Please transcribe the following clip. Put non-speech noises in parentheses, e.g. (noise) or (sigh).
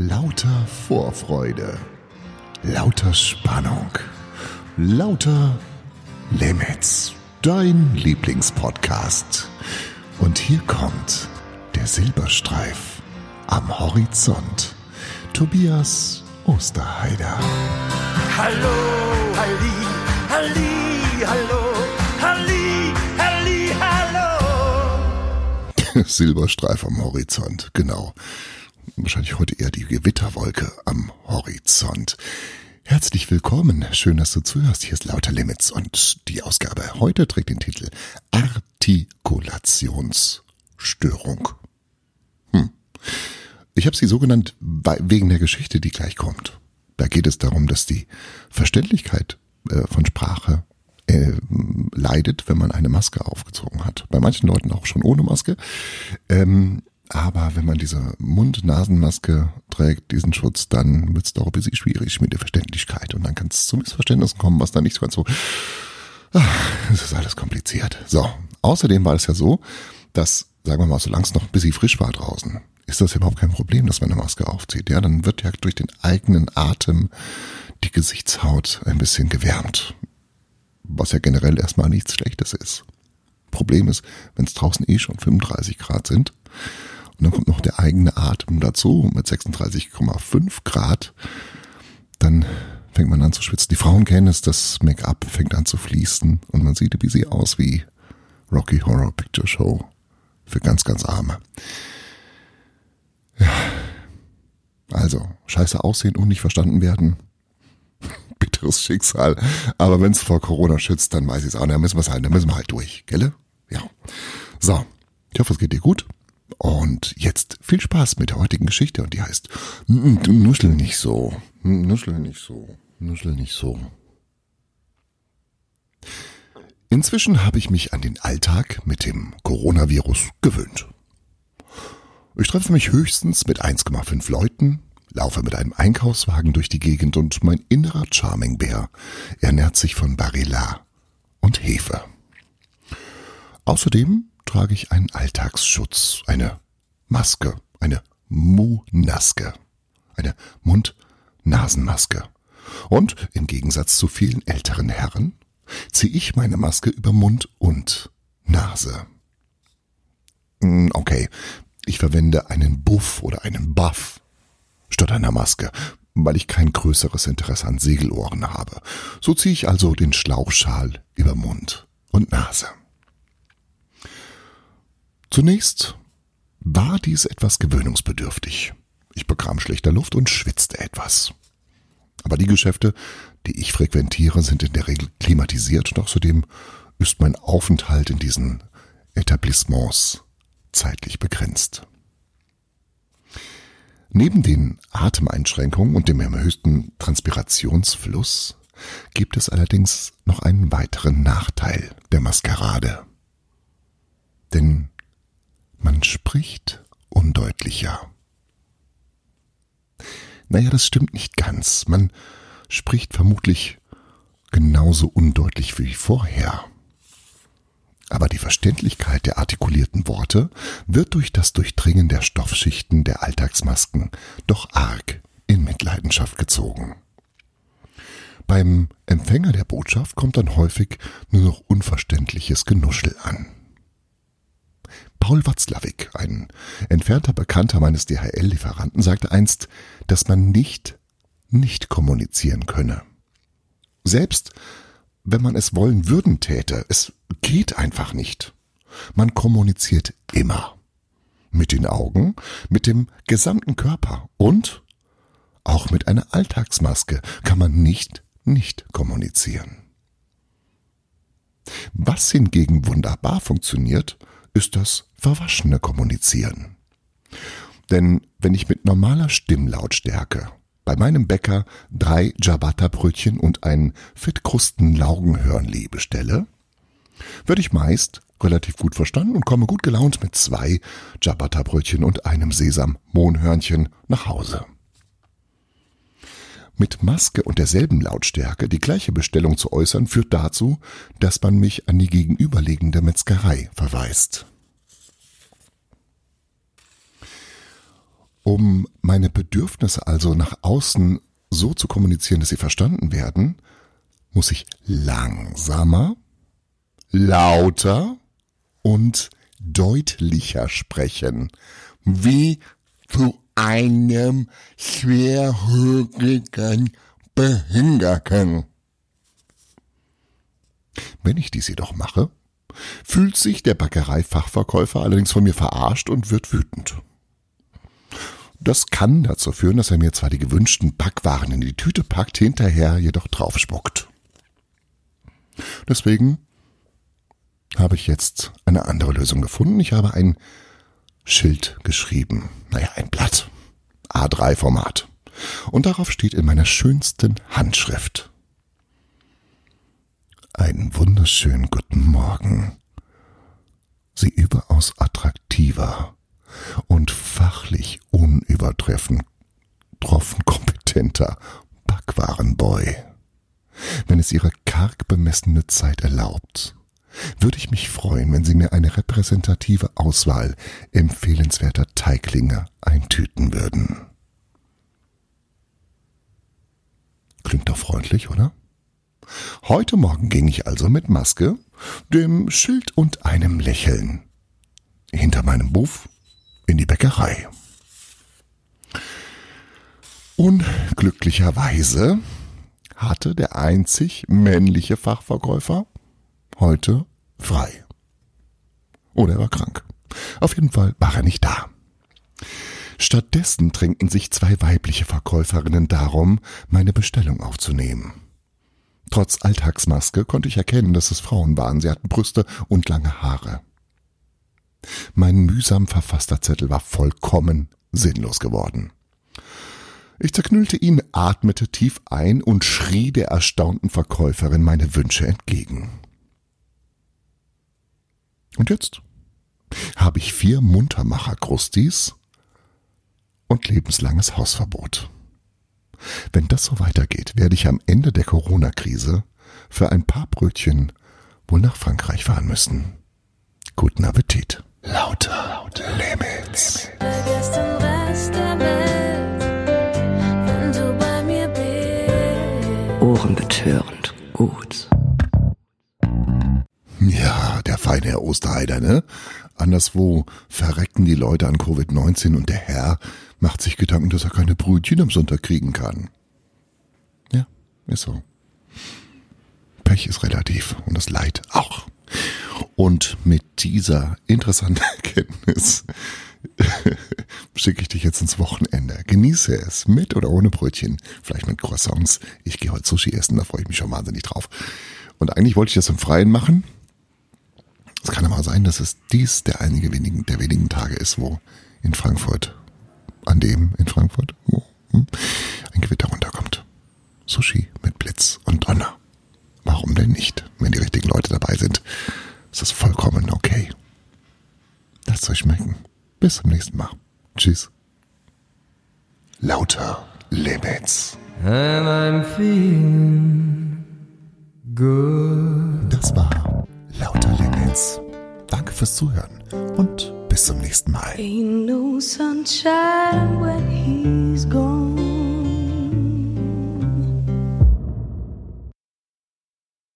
Lauter Vorfreude, lauter Spannung, lauter Limits, dein Lieblingspodcast. Und hier kommt der Silberstreif am Horizont. Tobias Osterheider. Hallo, Halli, Halli, hallo, Halli, Halli, hallo. (laughs) Silberstreif am Horizont, genau. Wahrscheinlich heute eher die Gewitterwolke am Horizont. Herzlich willkommen. Schön, dass du zuhörst. Hier ist Lauter Limits und die Ausgabe heute trägt den Titel Artikulationsstörung. Hm. Ich habe sie so genannt wegen der Geschichte, die gleich kommt. Da geht es darum, dass die Verständlichkeit äh, von Sprache äh, leidet, wenn man eine Maske aufgezogen hat. Bei manchen Leuten auch schon ohne Maske. Ähm, aber wenn man diese Mund-Nasen-Maske trägt, diesen Schutz, dann wird es doch ein bisschen schwierig mit der Verständlichkeit. Und dann kann es zu Missverständnissen kommen, was dann nicht so ganz so. Es ist alles kompliziert. So. Außerdem war es ja so, dass, sagen wir mal, solange es noch ein bisschen frisch war draußen, ist das überhaupt kein Problem, dass man eine Maske aufzieht. Ja, dann wird ja durch den eigenen Atem die Gesichtshaut ein bisschen gewärmt. Was ja generell erstmal nichts Schlechtes ist. Problem ist, wenn es draußen eh schon 35 Grad sind und dann kommt noch der eigene Atem dazu mit 36,5 Grad. Dann fängt man an zu schwitzen. Die Frauen kennen es, das Make-up fängt an zu fließen und man sieht wie sie aus wie Rocky Horror Picture Show für ganz, ganz Arme. Ja. Also, scheiße aussehen und nicht verstanden werden. (laughs) Bitteres Schicksal. Aber wenn es vor Corona schützt, dann weiß ich es auch. Da müssen wir es halt, da müssen wir halt durch, gell? Ja. So. Ich hoffe, es geht dir gut. Und jetzt viel Spaß mit der heutigen Geschichte und die heißt Nuschel nicht so. Nuschel nicht so. Nuschel nicht so. Inzwischen habe ich mich an den Alltag mit dem Coronavirus gewöhnt. Ich treffe mich höchstens mit 1,5 Leuten, laufe mit einem Einkaufswagen durch die Gegend und mein innerer Charming Bär ernährt sich von Barilla und Hefe. Außerdem trage ich einen Alltagsschutz, eine Maske, eine Munaske, eine Mund-Nasenmaske. Und im Gegensatz zu vielen älteren Herren ziehe ich meine Maske über Mund und Nase. Hm, okay, ich verwende einen Buff oder einen Buff statt einer Maske, weil ich kein größeres Interesse an Segelohren habe. So ziehe ich also den Schlauchschal über Mund und Nase. Zunächst war dies etwas gewöhnungsbedürftig. Ich bekam schlechter Luft und schwitzte etwas. Aber die Geschäfte, die ich frequentiere, sind in der Regel klimatisiert und außerdem ist mein Aufenthalt in diesen Etablissements zeitlich begrenzt. Neben den Atemeinschränkungen und dem erhöhten Transpirationsfluss gibt es allerdings noch einen weiteren Nachteil der Maskerade. Denn man spricht undeutlicher. Naja, das stimmt nicht ganz. Man spricht vermutlich genauso undeutlich wie vorher. Aber die Verständlichkeit der artikulierten Worte wird durch das Durchdringen der Stoffschichten der Alltagsmasken doch arg in Mitleidenschaft gezogen. Beim Empfänger der Botschaft kommt dann häufig nur noch unverständliches Genuschel an. Paul Watzlawick, ein entfernter Bekannter meines DHL-Lieferanten, sagte einst, dass man nicht nicht kommunizieren könne. Selbst wenn man es wollen würden täte, es geht einfach nicht. Man kommuniziert immer. Mit den Augen, mit dem gesamten Körper und auch mit einer Alltagsmaske kann man nicht nicht kommunizieren. Was hingegen wunderbar funktioniert, ist das verwaschene Kommunizieren. Denn wenn ich mit normaler Stimmlautstärke bei meinem Bäcker drei Ciabatta-Brötchen und ein Fettkrusten-Laugenhörnli bestelle, würde ich meist relativ gut verstanden und komme gut gelaunt mit zwei Ciabatta-Brötchen und einem Sesam-Mohnhörnchen nach Hause. Mit Maske und derselben Lautstärke die gleiche Bestellung zu äußern, führt dazu, dass man mich an die gegenüberliegende Metzgerei verweist. Um meine Bedürfnisse also nach außen so zu kommunizieren, dass sie verstanden werden, muss ich langsamer, lauter und deutlicher sprechen, wie zu einem schwerhörigen Behinderten. Wenn ich dies jedoch mache, fühlt sich der Bäckereifachverkäufer allerdings von mir verarscht und wird wütend. Das kann dazu führen, dass er mir zwar die gewünschten Backwaren in die Tüte packt, hinterher jedoch draufspuckt. Deswegen habe ich jetzt eine andere Lösung gefunden. Ich habe ein Schild geschrieben. Naja, ein Blatt. A3-Format. Und darauf steht in meiner schönsten Handschrift. Einen wunderschönen guten Morgen. Sie überaus attraktiver und fachlich unübertreffend troffen kompetenter Backwarenboy. Wenn es Ihre karg bemessene Zeit erlaubt, würde ich mich freuen, wenn Sie mir eine repräsentative Auswahl empfehlenswerter Teiglinge eintüten würden. Klingt doch freundlich, oder? Heute Morgen ging ich also mit Maske, dem Schild und einem Lächeln hinter meinem Buff in die Bäckerei. Unglücklicherweise hatte der einzig männliche Fachverkäufer heute frei. Oder er war krank. Auf jeden Fall war er nicht da. Stattdessen drängten sich zwei weibliche Verkäuferinnen darum, meine Bestellung aufzunehmen. Trotz Alltagsmaske konnte ich erkennen, dass es Frauen waren. Sie hatten Brüste und lange Haare. Mein mühsam verfasster Zettel war vollkommen sinnlos geworden. Ich zerknüllte ihn, atmete tief ein und schrie der erstaunten Verkäuferin meine Wünsche entgegen. Und jetzt habe ich vier Muntermacher-Krustis und lebenslanges Hausverbot. Wenn das so weitergeht, werde ich am Ende der Corona-Krise für ein paar Brötchen wohl nach Frankreich fahren müssen. Guten Appetit. Lauter, lauter Limits. Vergiss den feine Herr Osterheider, ne? Anderswo verrecken die Leute an Covid-19 und der Herr macht sich Gedanken, dass er keine Brötchen am Sonntag kriegen kann. Ja, ist so. Pech ist relativ und das Leid auch. Und mit dieser interessanten (laughs) Erkenntnis (laughs) schicke ich dich jetzt ins Wochenende. Genieße es, mit oder ohne Brötchen, vielleicht mit Croissants. Ich gehe heute Sushi essen, da freue ich mich schon wahnsinnig drauf. Und eigentlich wollte ich das im Freien machen. Es kann aber sein, dass es dies der einige wenigen, der wenigen Tage ist, wo in Frankfurt, an dem in Frankfurt, wo hm, ein Gewitter runterkommt. Sushi mit Blitz und Donner. Warum denn nicht? Wenn die richtigen Leute dabei sind, ist das vollkommen okay. Lasst euch schmecken. Bis zum nächsten Mal. Tschüss. Lauter Limits. And I'm feeling good. Fürs Zuhören und bis zum nächsten Mal.